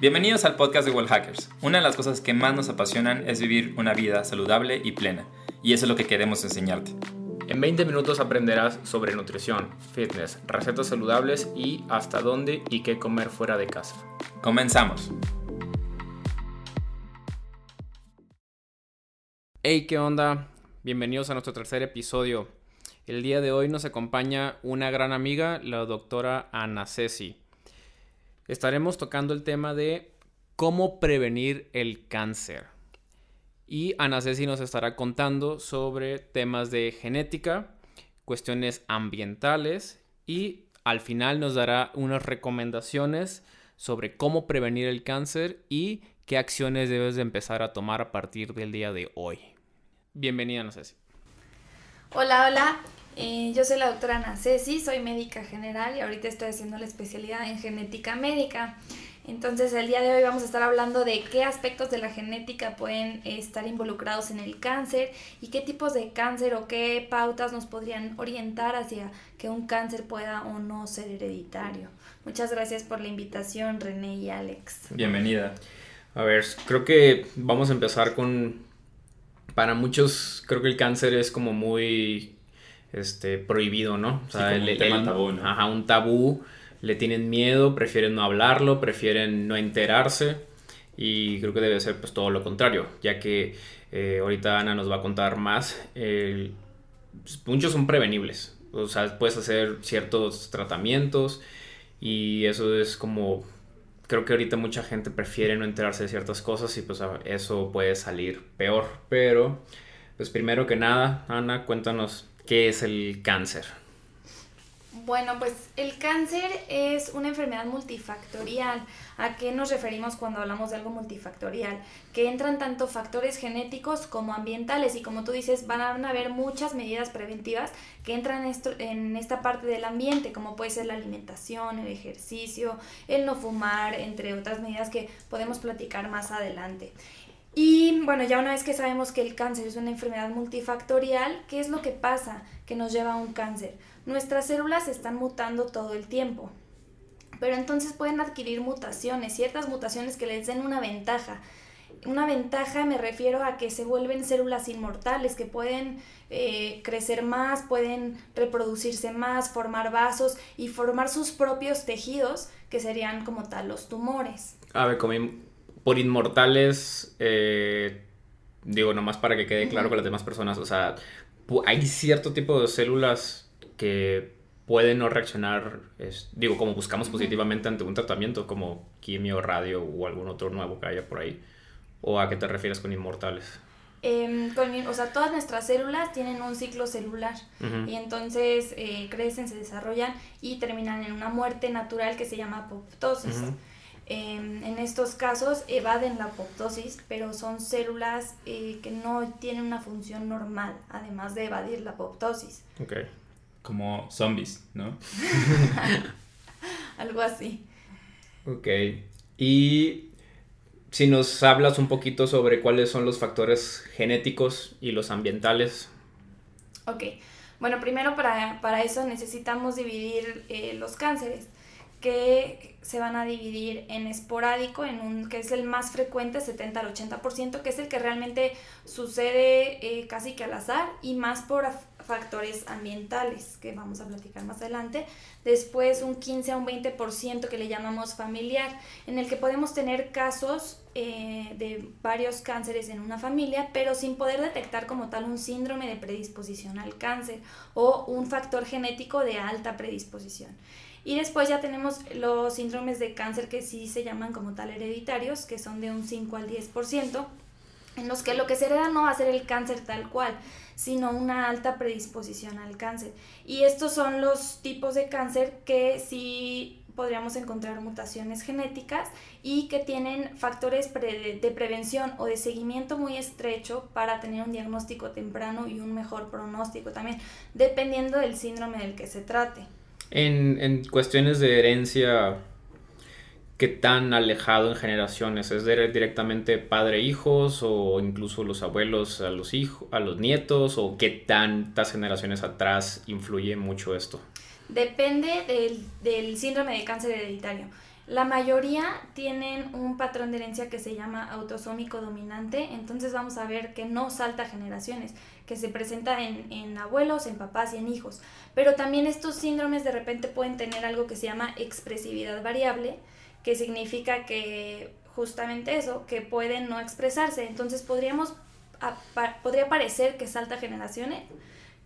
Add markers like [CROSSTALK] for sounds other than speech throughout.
Bienvenidos al podcast de World Hackers. Una de las cosas que más nos apasionan es vivir una vida saludable y plena, y eso es lo que queremos enseñarte. En 20 minutos aprenderás sobre nutrición, fitness, recetas saludables y hasta dónde y qué comer fuera de casa. Comenzamos. Hey, ¿qué onda? Bienvenidos a nuestro tercer episodio. El día de hoy nos acompaña una gran amiga, la doctora Ana Ceci estaremos tocando el tema de cómo prevenir el cáncer. Y Ana Ceci nos estará contando sobre temas de genética, cuestiones ambientales y al final nos dará unas recomendaciones sobre cómo prevenir el cáncer y qué acciones debes de empezar a tomar a partir del día de hoy. Bienvenida, Ana Ceci. Hola, hola. Eh, yo soy la doctora Ana Ceci, soy médica general y ahorita estoy haciendo la especialidad en genética médica. Entonces el día de hoy vamos a estar hablando de qué aspectos de la genética pueden estar involucrados en el cáncer y qué tipos de cáncer o qué pautas nos podrían orientar hacia que un cáncer pueda o no ser hereditario. Muchas gracias por la invitación René y Alex. Bienvenida. A ver, creo que vamos a empezar con... Para muchos creo que el cáncer es como muy este, prohibido, ¿no? O sea, el, un tema tabú, ¿no? Ajá, un tabú, le tienen miedo, prefieren no hablarlo, prefieren no enterarse y creo que debe ser pues todo lo contrario, ya que eh, ahorita Ana nos va a contar más, muchos son prevenibles, o sea, puedes hacer ciertos tratamientos y eso es como, creo que ahorita mucha gente prefiere no enterarse de ciertas cosas y pues eso puede salir peor, pero pues primero que nada, Ana, cuéntanos ¿Qué es el cáncer? Bueno, pues el cáncer es una enfermedad multifactorial. ¿A qué nos referimos cuando hablamos de algo multifactorial? Que entran tanto factores genéticos como ambientales y como tú dices, van a haber muchas medidas preventivas que entran en esta parte del ambiente, como puede ser la alimentación, el ejercicio, el no fumar, entre otras medidas que podemos platicar más adelante. Y bueno, ya una vez que sabemos que el cáncer es una enfermedad multifactorial, ¿qué es lo que pasa que nos lleva a un cáncer? Nuestras células están mutando todo el tiempo, pero entonces pueden adquirir mutaciones, ciertas mutaciones que les den una ventaja. Una ventaja me refiero a que se vuelven células inmortales, que pueden eh, crecer más, pueden reproducirse más, formar vasos y formar sus propios tejidos, que serían como tal los tumores. A ver, como por inmortales, eh, digo, nomás para que quede claro con las demás personas, o sea, hay cierto tipo de células que pueden no reaccionar, digo, como buscamos positivamente ante un tratamiento como quimio, radio o algún otro nuevo que haya por ahí. ¿O a qué te refieres con inmortales? Em, o sea, todas nuestras células tienen un ciclo celular y entonces eh, crecen, se desarrollan y terminan en una muerte natural que se llama apoptosis. En estos casos evaden la apoptosis, pero son células eh, que no tienen una función normal, además de evadir la apoptosis. Ok. Como zombies, ¿no? [LAUGHS] Algo así. Ok. Y si nos hablas un poquito sobre cuáles son los factores genéticos y los ambientales. Ok. Bueno, primero para, para eso necesitamos dividir eh, los cánceres que se van a dividir en esporádico, en un, que es el más frecuente, 70 al 80%, que es el que realmente sucede eh, casi que al azar y más por factores ambientales, que vamos a platicar más adelante. Después un 15 a un 20% que le llamamos familiar, en el que podemos tener casos eh, de varios cánceres en una familia, pero sin poder detectar como tal un síndrome de predisposición al cáncer o un factor genético de alta predisposición. Y después ya tenemos los síndromes de cáncer que sí se llaman como tal hereditarios, que son de un 5 al 10%, en los que lo que se hereda no va a ser el cáncer tal cual, sino una alta predisposición al cáncer. Y estos son los tipos de cáncer que sí podríamos encontrar mutaciones genéticas y que tienen factores de prevención o de seguimiento muy estrecho para tener un diagnóstico temprano y un mejor pronóstico también, dependiendo del síndrome del que se trate. En, en cuestiones de herencia, ¿qué tan alejado en generaciones? ¿Es directamente padre-hijos o incluso los abuelos a los, hijos, a los nietos? ¿O qué tantas generaciones atrás influye mucho esto? Depende del, del síndrome de cáncer hereditario. La mayoría tienen un patrón de herencia que se llama autosómico dominante, entonces vamos a ver que no salta generaciones, que se presenta en, en, abuelos, en papás y en hijos. Pero también estos síndromes de repente pueden tener algo que se llama expresividad variable, que significa que justamente eso, que pueden no expresarse. Entonces podríamos, podría parecer que salta generaciones,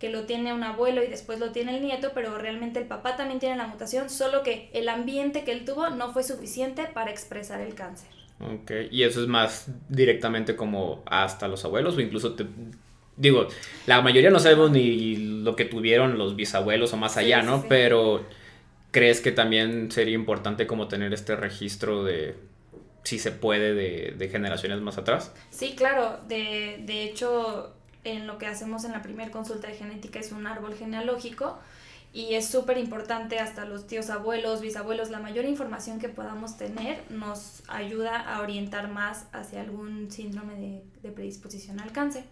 que lo tiene un abuelo y después lo tiene el nieto, pero realmente el papá también tiene la mutación, solo que el ambiente que él tuvo no fue suficiente para expresar el cáncer. Ok, y eso es más directamente como hasta los abuelos o incluso te, digo, la mayoría no sabemos ni lo que tuvieron los bisabuelos o más allá, ¿no? Pero ¿crees que también sería importante como tener este registro de si se puede de, de generaciones más atrás? Sí, claro, de, de hecho en lo que hacemos en la primera consulta de genética es un árbol genealógico y es súper importante hasta los tíos abuelos, bisabuelos, la mayor información que podamos tener nos ayuda a orientar más hacia algún síndrome de, predisposición al cáncer.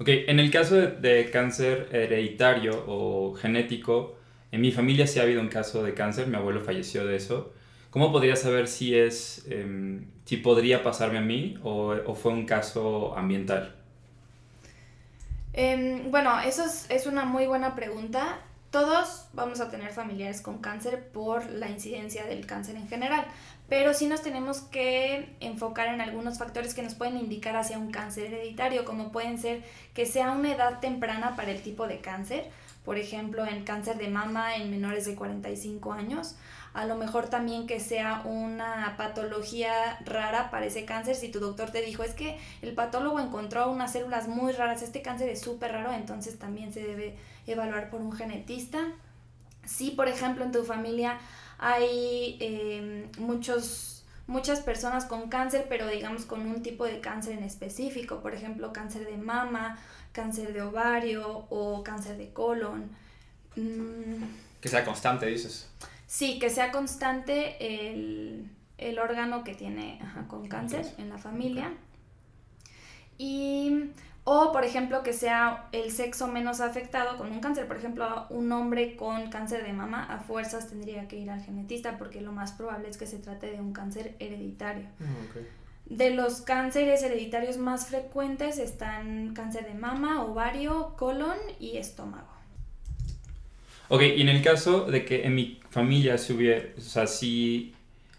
Ok, en el caso de, cáncer hereditario o genético, en mi familia sí ha habido un caso de cáncer, mi abuelo falleció de eso. ¿Cómo podría saber si es, em, si podría pasarme a mí o, fue un caso ambiental? Em, bueno, eso es, una muy buena pregunta. Todos vamos a tener familiares con cáncer por la incidencia del cáncer en general, pero sí nos tenemos que enfocar en algunos factores que nos pueden indicar hacia un cáncer hereditario, como pueden ser que sea una edad temprana para el tipo de cáncer, por ejemplo, en cáncer de mama en menores de 45 años, a lo mejor también que sea una patología rara para ese cáncer. Si tu doctor te dijo, es que el patólogo encontró unas células muy raras, este cáncer es súper raro, entonces también se debe evaluar por un genetista. Si, por ejemplo, en tu familia hay em, muchos, muchas personas con cáncer, pero digamos con un tipo de cáncer en específico, por ejemplo, cáncer de mama, cáncer de ovario o cáncer de colon. Mm. Que sea constante, dices. Sí, que sea constante el, órgano que tiene con cáncer en la familia. Y, o, por ejemplo, que sea el sexo menos afectado con un cáncer. Por ejemplo, un hombre con cáncer de mama a fuerzas tendría que ir al genetista porque lo más probable es que se trate de un cáncer hereditario. Ah, de los cánceres hereditarios más frecuentes están cáncer de mama, ovario, colon y estómago. Ok, y en el caso de que en mi familia se hubiera, o sea, sí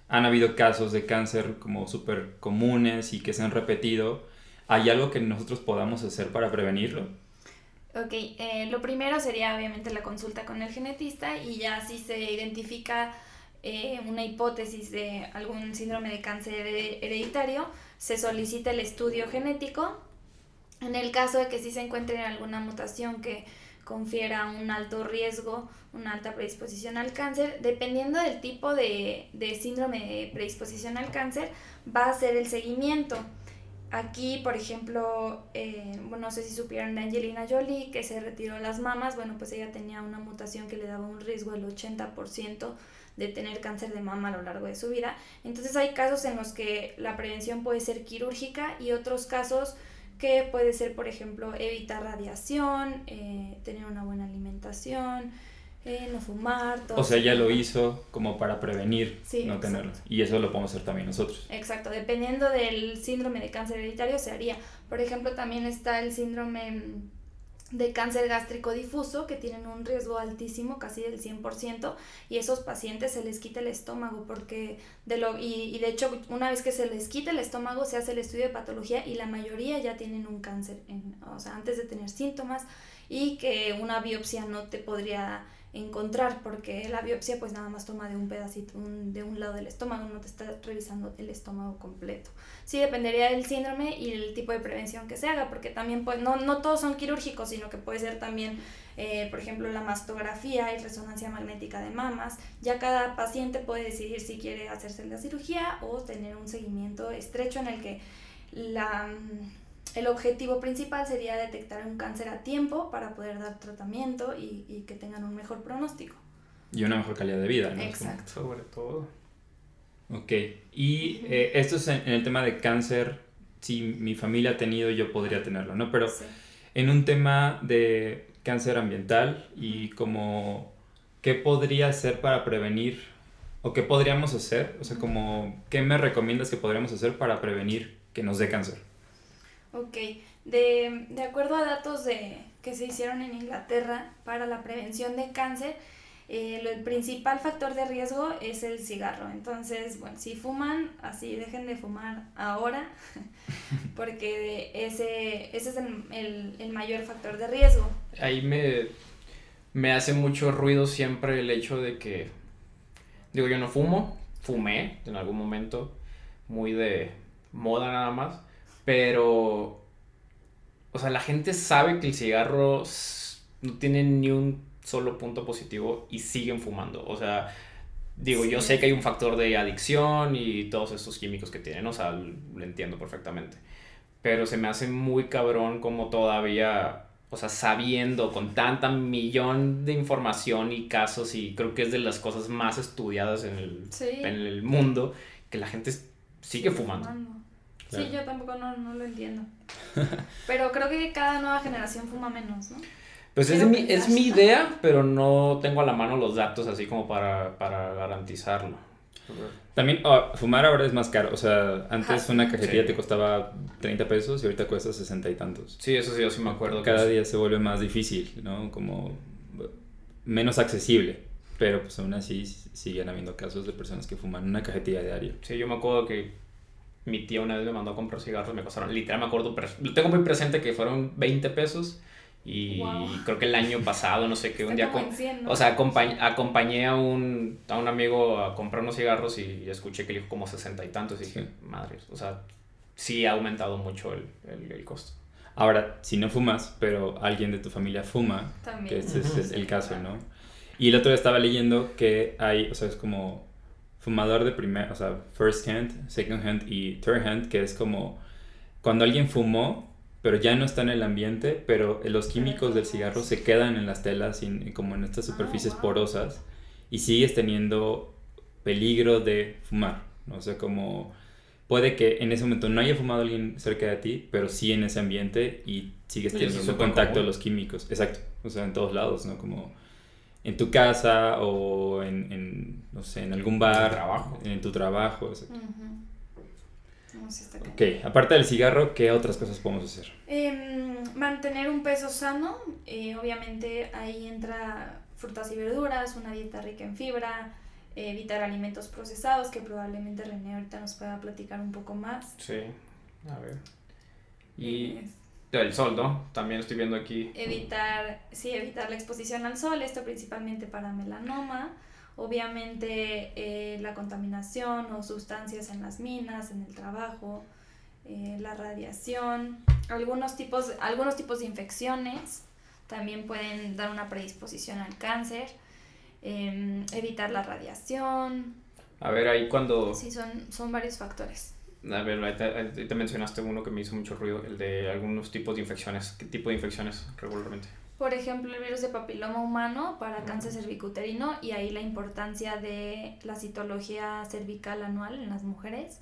han habido casos de cáncer como súper comunes y que se han repetido, ¿hay algo que nosotros podamos hacer para prevenirlo? Ok, eh, lo primero sería obviamente la consulta con el genetista y ya si se identifica eh, una hipótesis de algún síndrome de cáncer hereditario, se solicita el estudio genético. En el caso de que sí se encuentre alguna mutación que confiera un alto riesgo, una alta predisposición al cáncer. Dependiendo del tipo de, síndrome de predisposición al cáncer, va a ser el seguimiento. Aquí, por ejemplo, eh, no sé si supieron de Angelina Jolie, que se retiró las mamas, bueno, pues ella tenía una mutación que le daba un riesgo del 80% de tener cáncer de mama a lo largo de su vida. Entonces hay casos en los que la prevención puede ser quirúrgica y otros casos que puede ser, por ejemplo, evitar radiación, eh, tener una buena alimentación, eh, no fumar. Todo o sea, ya lo hizo como para prevenir no tenerlo. Y eso lo podemos hacer también nosotros. Exacto, dependiendo del síndrome de cáncer hereditario se haría. Por ejemplo, también está el síndrome de cáncer gástrico difuso que tienen un riesgo altísimo, casi del 100%, y esos pacientes se les quita el estómago porque de lo y, de hecho una vez que se les quita el estómago se hace el estudio de patología y la mayoría ya tienen un cáncer, en, o sea, antes de tener síntomas y que una biopsia no te podría encontrar porque la biopsia pues nada más toma de un pedacito de un lado del estómago, no te está revisando el estómago completo. Sí dependería del síndrome y el tipo de prevención que se haga porque también pues no, no todos son quirúrgicos sino que puede ser también eh, por ejemplo la mastografía y resonancia magnética de mamas. Ya cada paciente puede decidir si quiere hacerse la cirugía o tener un seguimiento estrecho en el que la el objetivo principal sería detectar un cáncer a tiempo para poder dar tratamiento y, que tengan un mejor pronóstico. Y una mejor calidad de vida, ¿no? Exacto. Sobre todo. Ok, y eh, esto es en, el tema de cáncer, si mi familia ha tenido, yo podría tenerlo, ¿no? Pero en un tema de cáncer ambiental y como, ¿qué podría hacer para prevenir ¿O qué podríamos hacer? O sea, como, ¿qué me recomiendas que podríamos hacer para prevenir que nos dé cáncer? Ok, de, de acuerdo a datos de, que se hicieron en Inglaterra para la prevención de cáncer, eh, el principal factor de riesgo es el cigarro. Entonces, bueno, si fuman, así dejen de fumar ahora, [LAUGHS] porque ese, ese es el, el, mayor factor de riesgo. Ahí me, me hace mucho ruido siempre el hecho de que, digo, yo no fumo, fumé en algún momento, muy de moda nada más, pero, o sea, la gente sabe que el cigarro no tiene ni un solo punto positivo y siguen fumando. O sea, digo, yo sé que hay un factor de adicción y todos estos químicos que tienen, o sea, lo entiendo perfectamente. Pero se me hace muy cabrón como todavía, o sea, sabiendo con tanta millón de información y casos, y creo que es de las cosas más estudiadas en el, en el mundo, que la gente sigue fumando. Sí, yo tampoco no, no lo entiendo. [LAUGHS] Pero creo que cada nueva generación fuma menos, ¿no? Pues es mi, es mi idea, pero no tengo a la mano los datos así como para, para garantizarlo. También oh, fumar ahora es más caro. O sea, antes una cajetilla te costaba 30 pesos y ahorita cuesta 60 y tantos. Sí, eso sí, yo sí me acuerdo. Cada día se vuelve más difícil, ¿no? Como menos accesible. Pero pues aún así siguen habiendo casos de personas que fuman una cajetilla diaria. Sí, yo me acuerdo que mi tía una vez me mandó a comprar cigarros, me costaron, literal me acuerdo, lo tengo muy presente que fueron 20 pesos y creo que el año pasado, no sé qué, un día... O sea, acompañé a un, a un amigo a comprar unos cigarros y escuché que le dijo como sesenta y tantos y dije, madre, o sea, sí ha aumentado mucho el, el, el, costo. Ahora, si no fumas, pero alguien de tu familia fuma, que ese, es el caso, ¿no? Y el otro día estaba leyendo que hay, o sea, es como fumador de primer, o sea, first hand, second hand y third hand, que es como cuando alguien fumó pero ya no está en el ambiente, pero los químicos del cigarro se quedan en las telas, y, como en estas superficies ah, porosas, y sigues teniendo peligro de fumar. ¿no? O sea, como puede que en ese momento no haya fumado alguien cerca de ti, pero sí en ese ambiente y sigues teniendo contacto de los químicos. Exacto. O sea, en todos lados, ¿no? Como en tu casa o en, no sé, en algún bar. En tu trabajo. En tu trabajo, exacto. Ok, aparte del cigarro, ¿qué otras cosas podemos hacer? Em, mantener un peso sano, eh, obviamente ahí entra frutas y verduras, una dieta rica en fibra, evitar alimentos procesados, que probablemente René ahorita nos pueda platicar un poco más. Sí, a ver. Y el sol, ¿no? También estoy viendo aquí. Evitar, sí, evitar la exposición al sol, esto principalmente para melanoma. Obviamente eh, la contaminación o sustancias en las minas, en el trabajo, eh, la radiación, algunos tipos, algunos tipos de infecciones también pueden dar una predisposición al cáncer, em, evitar la radiación. A ver, ahí cuando... Sí, son, son varios factores. A ver, ahí te, mencionaste uno que me hizo mucho ruido, el de algunos tipos de infecciones. ¿Qué tipo de infecciones regularmente? por ejemplo, el virus de papiloma humano para cáncer cervicuterino y ahí la importancia de la citología cervical anual en las mujeres.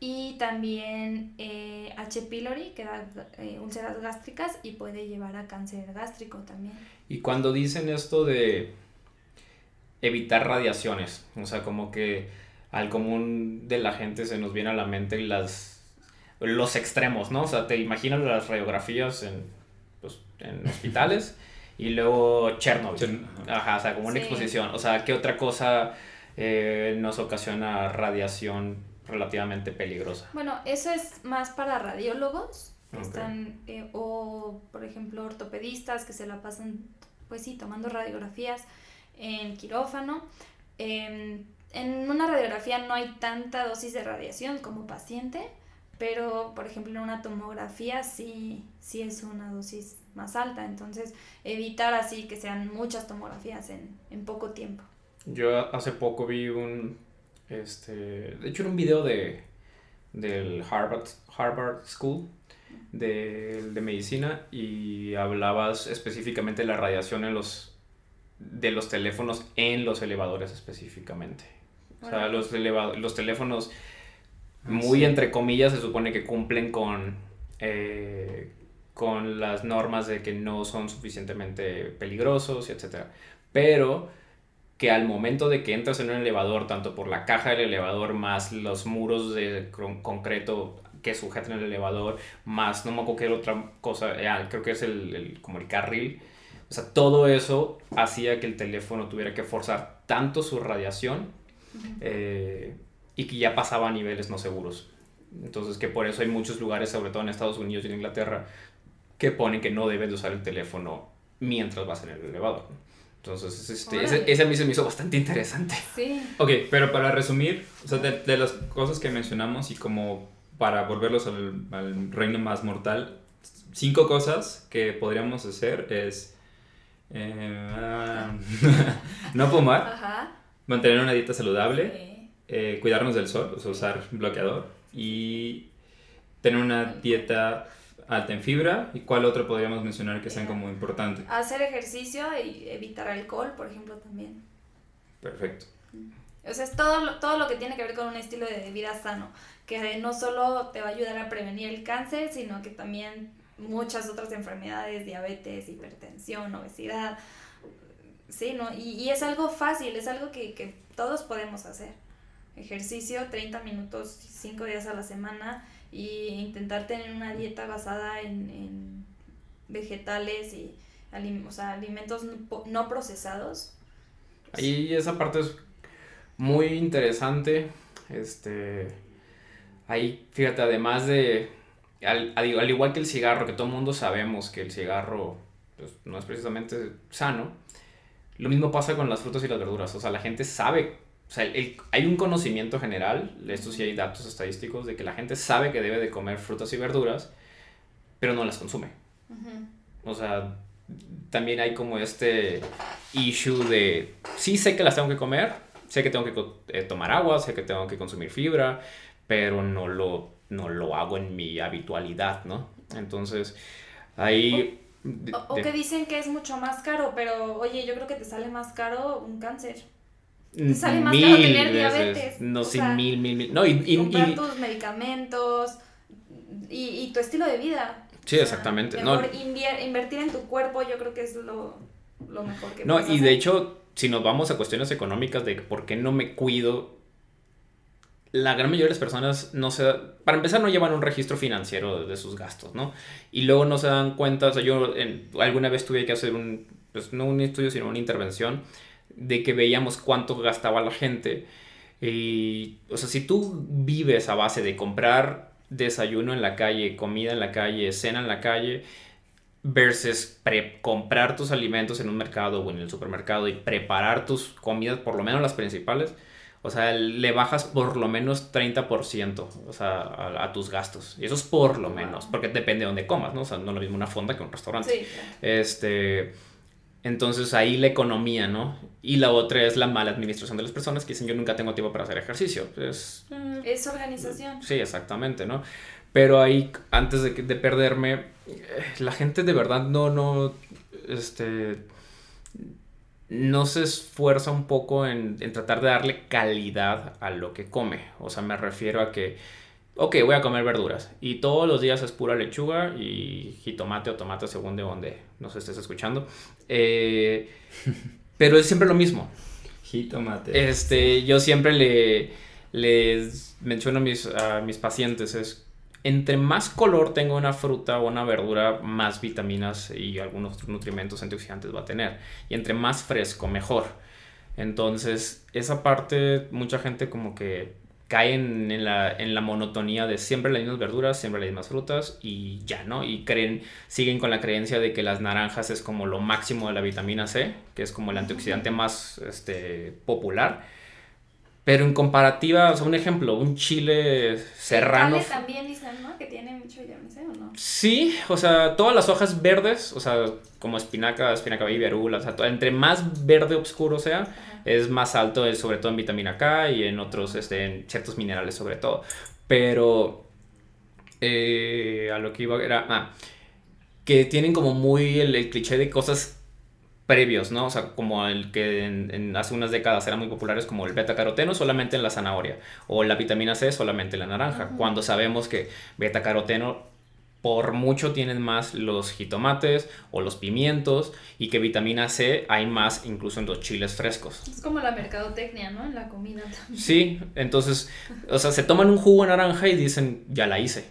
Y también eh, H. pylori, que da eh, úlceras gástricas y puede llevar a cáncer gástrico también. Y cuando dicen esto de evitar radiaciones, o sea, como que al común de la gente se nos viene a la mente las, los extremos, ¿no? O sea, te imaginas las radiografías en en [LAUGHS] hospitales. y luego Chernobyl. Ajá, o sea, como una exposición. O sea, ¿qué otra cosa eh, nos ocasiona radiación relativamente peligrosa? Bueno, eso es más para radiólogos. Están, eh, o por ejemplo ortopedistas que se la pasan, pues sí, tomando radiografías en quirófano. Em, en una radiografía no hay tanta dosis de radiación como paciente, pero por ejemplo en una tomografía sí, sí es una dosis más alta, entonces evitar así que sean muchas tomografías en, en poco tiempo. Yo hace poco vi un, este, de hecho era un video de, del Harvard, Harvard School de, de medicina y hablabas específicamente de la radiación en los, de los teléfonos en los elevadores específicamente. O sea, los, los teléfonos, ah, muy entre comillas, se supone que cumplen con, eh, con las normas de que no son suficientemente peligrosos, etc. Pero que al momento de que entras en un elevador, tanto por la caja del elevador más los muros de concreto que sujetan el elevador, más no me acuerdo qué otra cosa, ah, creo que es el, como el carril, o sea, todo eso hacía que el teléfono tuviera que forzar tanto su radiación eh, y que ya pasaba a niveles no seguros. Entonces, que por eso hay muchos lugares, sobre todo en Estados Unidos y en Inglaterra, que ponen que no debes de usar el teléfono mientras vas en el elevador. Entonces, este, ese, ese, a mí se me hizo bastante interesante. Sí. Ok, pero para resumir, o sea, de, las cosas que mencionamos y como para volverlos al, al, reino más mortal, cinco cosas que podríamos hacer es eh, [LAUGHS] no fumar, mantener una dieta saludable, eh, cuidarnos del sol, o sea, usar bloqueador y tener una dieta alta en fibra. ¿Y cuál otro podríamos mencionar que sea como importante? Hacer ejercicio y evitar alcohol, por ejemplo, también. Perfecto. O sea, es todo, todo lo que tiene que ver con un estilo de vida sano, que no solo te va a ayudar a prevenir el cáncer, sino que también muchas otras enfermedades, diabetes, hipertensión, obesidad. Sí, ¿no? Y, y es algo fácil, es algo que, que todos podemos hacer. Ejercicio, 30 minutos, 5 días a la semana y intentar tener una dieta basada en, vegetales y alimentos no procesados. Ahí esa parte es muy interesante. Este, ahí, fíjate, además de, al, al, igual que el cigarro, que todo el mundo sabemos que el cigarro pues, no es precisamente sano, lo mismo pasa con las frutas y las verduras. O sea, la gente sabe o sea, hay un conocimiento general, esto sí hay datos estadísticos, de que la gente sabe que debe de comer frutas y verduras, pero no las consume. O sea, también hay como este issue de, sí sé que las tengo que comer, sé que tengo que eh, tomar agua, sé que tengo que consumir fibra, pero no lo, no lo hago en mi habitualidad, ¿no? Entonces, ahí... o que dicen que es mucho más caro, pero oye, yo creo que te sale más caro un cáncer. Te sale más caro tener diabetes. No, sí, mil, mil, mil. No, y, y comprar tus medicamentos y, y, tu estilo de vida. Sí, exactamente. Mejor invertir en tu cuerpo, yo creo que es lo, lo mejor que No, y de hecho, si nos vamos a cuestiones económicas de por qué no me cuido, la gran mayoría de las personas no se para empezar no llevan un registro financiero de sus gastos, ¿no? Y luego no se dan cuenta, o sea, yo alguna vez tuve que hacer un, pues no un estudio, sino una intervención de que veíamos cuánto gastaba la gente. Y, o sea, si tú vives a base de comprar desayuno en la calle, comida en la calle, cena en la calle, versus comprar tus alimentos en un mercado o en el supermercado y preparar tus comidas, por lo menos las principales, o sea, le bajas por lo menos 30%, o sea, a, tus gastos. Y eso es por lo menos, porque depende de dónde comas, ¿no? O sea, no es lo mismo una fonda que un restaurante. Sí. Este entonces ahí la economía, ¿no? Y la otra es la mala administración de las personas que dicen yo nunca tengo tiempo para hacer ejercicio. Es, mm, es organización. Sí, exactamente, ¿no? Pero ahí, antes de, de perderme, eh, la gente de verdad no, no, este, no se esfuerza un poco en, en tratar de darle calidad a lo que come. O sea, me refiero a que ok, voy a comer verduras. Y todos los días es pura lechuga y jitomate o tomate según de donde nos estés escuchando. Eh, pero es siempre lo mismo. Jitomate. Este, yo siempre le, les menciono a mis, a mis pacientes, es, entre más color tenga una fruta o una verdura, más vitaminas y algunos nutrimentos antioxidantes va a tener. Y entre más fresco, mejor. Entonces, esa parte, mucha gente como que en la, en la monotonía de siempre las mismas verduras, siempre las mismas frutas y ya, ¿no? Y creen, siguen con la creencia de que las naranjas es como lo máximo de la vitamina C, que es como el antioxidante más este, popular. Pero en comparativa, o sea, un ejemplo, un chile serrano. También dicen, ¿no? Que tiene mucho vitamina C, ¿o no? Sí, o sea, todas las hojas verdes, o sea, como espinaca, espinaca baby, arugula, o sea, entre más verde oscuro sea, es más alto, sobre todo en vitamina K y en otros, este, en ciertos minerales sobre todo. Pero eh, a lo que iba era, ah, que tienen como muy el, cliché de cosas previos, ¿no? O sea, como el que en, hace unas décadas eran muy populares como el beta caroteno solamente en la zanahoria o la vitamina C solamente en la naranja, cuando sabemos que beta caroteno por mucho tienen más los jitomates o los pimientos y que vitamina C hay más incluso en los chiles frescos. Es como la mercadotecnia, ¿no? En la comida también. Sí, entonces, o sea, se toman un jugo de naranja y dicen, ya la hice.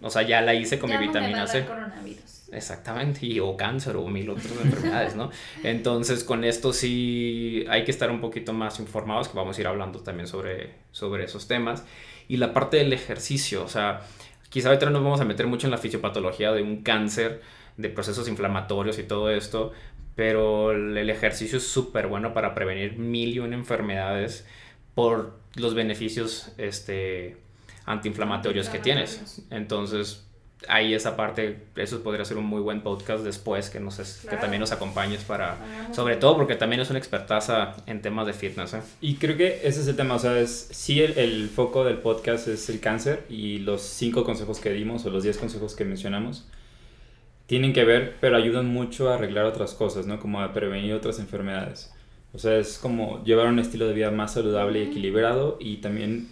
O sea, ya la hice con mi vitamina C. Coronavirus. Exactamente, y o cáncer o mil otras enfermedades, ¿no? Entonces, con esto sí hay que estar un poquito más informados, que vamos a ir hablando también sobre, sobre esos temas. Y la parte del ejercicio, o sea, Quizá ahorita no nos vamos a meter mucho en la fisiopatología de un cáncer, de procesos inflamatorios y todo esto, pero el ejercicio es súper bueno para prevenir mil y una enfermedades por los beneficios este, antiinflamatorios que tienes. Entonces, ahí esa parte, eso podría ser un muy buen podcast después que, nos que también nos acompañes para, sobre todo porque también es una expertaza en temas de fitness. ¿eh? Y creo que ese es el tema, o sea, es, sí el, el, foco del podcast es el cáncer y los cinco consejos que dimos o los diez consejos que mencionamos tienen que ver, pero ayudan mucho a arreglar otras cosas, ¿no? Como a prevenir otras enfermedades. O sea, es como llevar un estilo de vida más saludable y equilibrado y también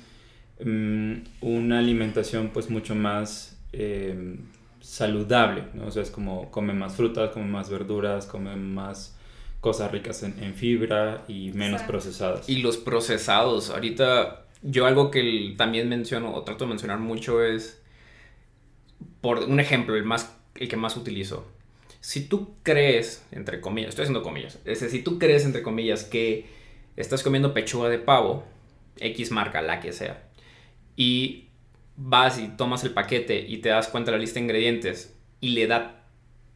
um, una alimentación pues mucho más Em, saludable, ¿no? O sea, es como come más frutas, come más verduras, come más cosas ricas en, fibra y menos procesadas. Y los procesados, ahorita yo algo que también menciono o trato de mencionar mucho es, por un ejemplo, el, más, el que más utilizo. Si tú crees, entre comillas, estoy haciendo comillas, es decir, si tú crees, entre comillas, que estás comiendo pechuga de pavo, X marca, la que sea, y vas y tomas el paquete y te das cuenta de la lista de ingredientes y le da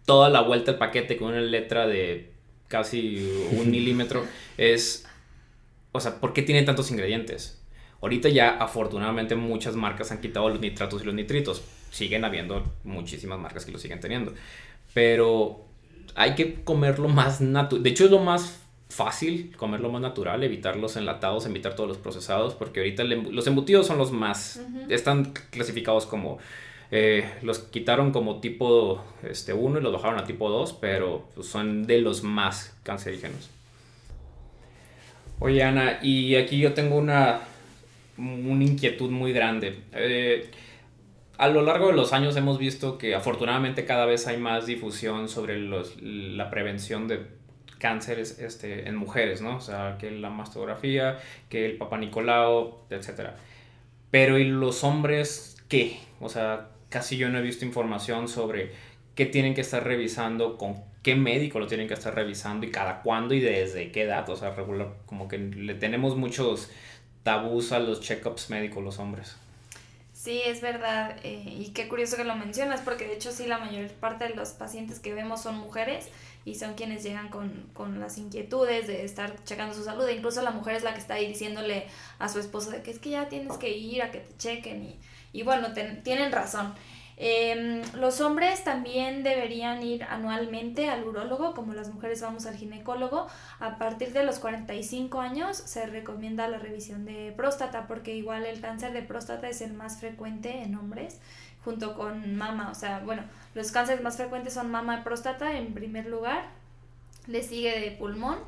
toda la vuelta al paquete con una letra de casi un [LAUGHS] milímetro, es, o sea, ¿por qué tiene tantos ingredientes? Ahorita ya afortunadamente muchas marcas han quitado los nitratos y los nitritos. Siguen habiendo muchísimas marcas que lo siguen teniendo. Pero hay que comerlo más natural. De hecho es lo más fácil comerlo más natural, evitar los enlatados, evitar todos los procesados, porque ahorita los embutidos son los más, están clasificados como, eh, los quitaron como tipo este, 1 y los bajaron a tipo 2, pero pues, son de los más cancerígenos. Oye Ana, y aquí yo tengo una, una inquietud muy grande. Eh, a lo largo de los años hemos visto que afortunadamente cada vez hay más difusión sobre los, la prevención de cánceres este, en mujeres, ¿no? O sea, que la mastografía, que el papá Nicolau, etc. Pero ¿y los hombres qué? O sea, casi yo no he visto información sobre qué tienen que estar revisando, con qué médico lo tienen que estar revisando y cada cuándo y desde qué edad. O sea, regular, como que le tenemos muchos tabús a los check-ups médicos los hombres. Sí, es verdad. Eh, y qué curioso que lo mencionas, porque de hecho sí, la mayor parte de los pacientes que vemos son mujeres y son quienes llegan con, con, las inquietudes de estar checando su salud. E incluso la mujer es la que está ahí diciéndole a su esposo de que es que ya tienes que ir a que te chequen. Y, y bueno, tienen razón. Em, los hombres también deberían ir anualmente al urólogo, como las mujeres vamos al ginecólogo. A partir de los 45 años se recomienda la revisión de próstata, porque igual el cáncer de próstata es el más frecuente en hombres junto con mama. O sea, bueno, los cánceres más frecuentes son mama y próstata en primer lugar, le sigue de pulmón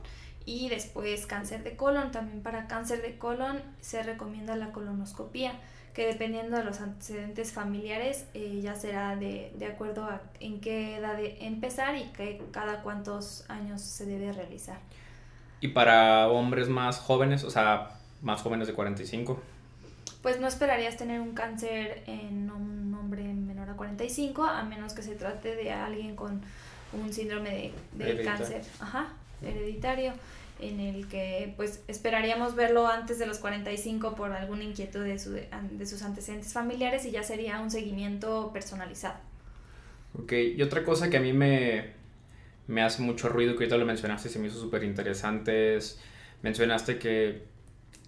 y después cáncer de colon. También para cáncer de colon se recomienda la colonoscopía, que dependiendo de los antecedentes familiares eh, ya será de, de, acuerdo a en qué edad de empezar y que cada cuántos años se debe realizar. ¿Y para hombres más jóvenes, o sea, más jóvenes de 45? pues no esperarías tener un cáncer en un hombre menor a 45, a menos que se trate de alguien con un síndrome de, cáncer ajá, hereditario, en el que pues esperaríamos verlo antes de los 45 por alguna inquietud de, su, de sus antecedentes familiares y ya sería un seguimiento personalizado. Ok, y otra cosa que a mí me, me hace mucho ruido, que ahorita lo mencionaste y se me hizo súper interesante, es, mencionaste que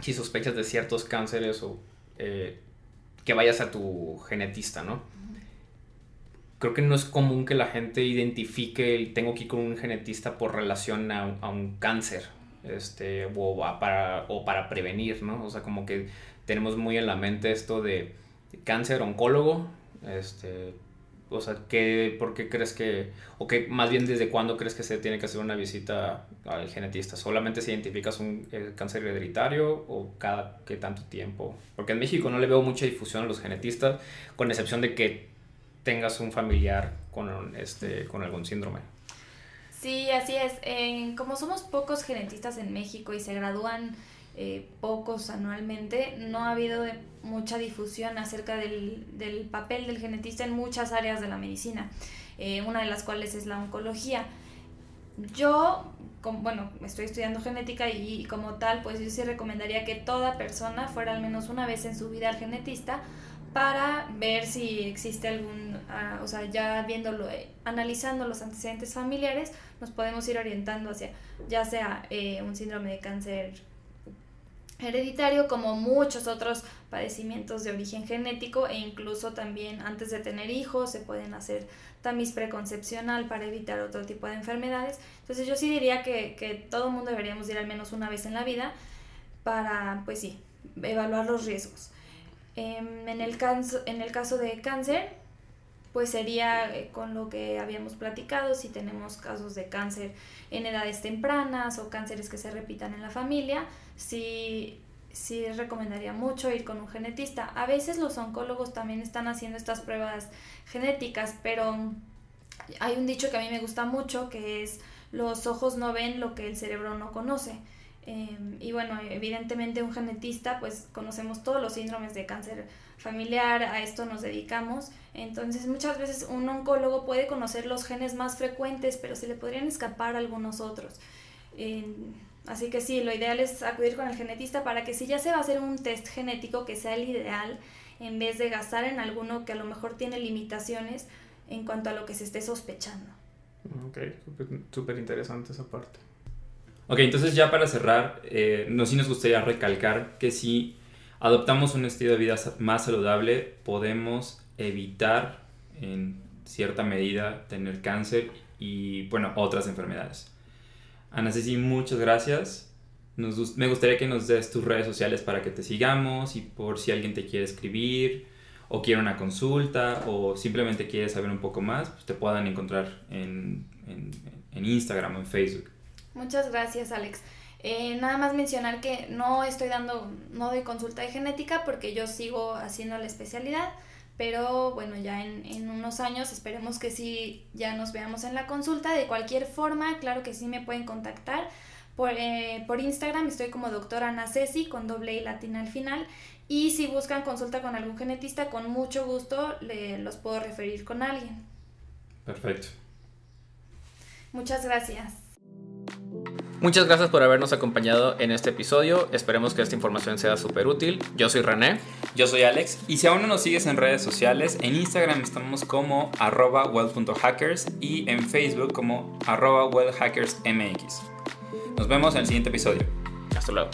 si sospechas de ciertos cánceres o eh, que vayas a tu genetista, ¿no? Creo que no es común que la gente identifique el tengo que ir con un genetista por relación a, un cáncer, este, o, para, o para prevenir, ¿no? O sea, como que tenemos muy en la mente esto de cáncer oncólogo, este, o sea, ¿qué, ¿por qué crees que, o qué, más bien desde cuándo crees que se tiene que hacer una visita al genetista? ¿Solamente si identificas un cáncer hereditario o cada qué tanto tiempo? Porque en México no le veo mucha difusión a los genetistas, con excepción de que tengas un familiar con, este, con algún síndrome. Sí, así es. como somos pocos genetistas en México y se gradúan eh, pocos anualmente, no ha habido mucha difusión acerca del, del, papel del genetista en muchas áreas de la medicina, eh, una de las cuales es la oncología. Yo, bueno, estoy estudiando genética y, como tal, pues yo sí recomendaría que toda persona fuera al menos una vez en su vida al genetista para ver si existe algún, o sea, ya viéndolo, eh, analizando los antecedentes familiares, nos podemos ir orientando hacia ya sea eh, un síndrome de cáncer hereditario como muchos otros padecimientos de origen genético e incluso también antes de tener hijos se pueden hacer tamiz preconcepcional para evitar otro tipo de enfermedades. Entonces yo sí diría que, que todo el mundo deberíamos ir al menos una vez en la vida para, pues sí, evaluar los riesgos. Em, en, el caso, en el caso de cáncer, pues sería eh, con lo que habíamos platicado, si tenemos casos de cáncer en edades tempranas o cánceres que se repitan en la familia, sí, sí recomendaría mucho ir con un genetista. A veces los oncólogos también están haciendo estas pruebas genéticas, pero hay un dicho que a mí me gusta mucho que es los ojos no ven lo que el cerebro no conoce. Em, y bueno, evidentemente un genetista, pues conocemos todos los síndromes de cáncer familiar, a esto nos dedicamos. Entonces muchas veces un oncólogo puede conocer los genes más frecuentes, pero se le podrían escapar algunos otros. Así que sí, lo ideal es acudir con el genetista para que si ya se va a hacer un test genético que sea el ideal, en vez de gastar en alguno que a lo mejor tiene limitaciones en cuanto a lo que se esté sospechando. Ok, súper interesante esa parte. Ok, entonces ya para cerrar, eh, no, sí nos gustaría recalcar que si adoptamos un estilo de vida más saludable, podemos evitar en cierta medida tener cáncer y, bueno, otras enfermedades. Ana Ceci, muchas gracias. me gustaría que nos des tus redes sociales para que te sigamos y por si alguien te quiere escribir o quiere una consulta o simplemente quiere saber un poco más, pues te puedan encontrar en, en, en Instagram o en Facebook. Muchas gracias, Alex. Eh, nada más mencionar que no estoy dando, no doy consulta de genética porque yo sigo haciendo la especialidad, pero bueno, ya en, en, unos años esperemos que sí ya nos veamos en la consulta. De cualquier forma, claro que sí me pueden contactar. Por, eh, por Instagram estoy como doctora Ana Ceci con doble y latina al final. Y si buscan consulta con algún genetista, con mucho gusto le, los puedo referir con alguien. Perfecto. Muchas gracias. Muchas gracias por habernos acompañado en este episodio. Esperemos que esta información sea súper útil. Yo soy René. Yo soy Alex. Y si aún no nos sigues en redes sociales, en Instagram estamos como arroba well.hackers y en Facebook como arroba wellhackersmx. Nos vemos en el siguiente episodio. Hasta luego.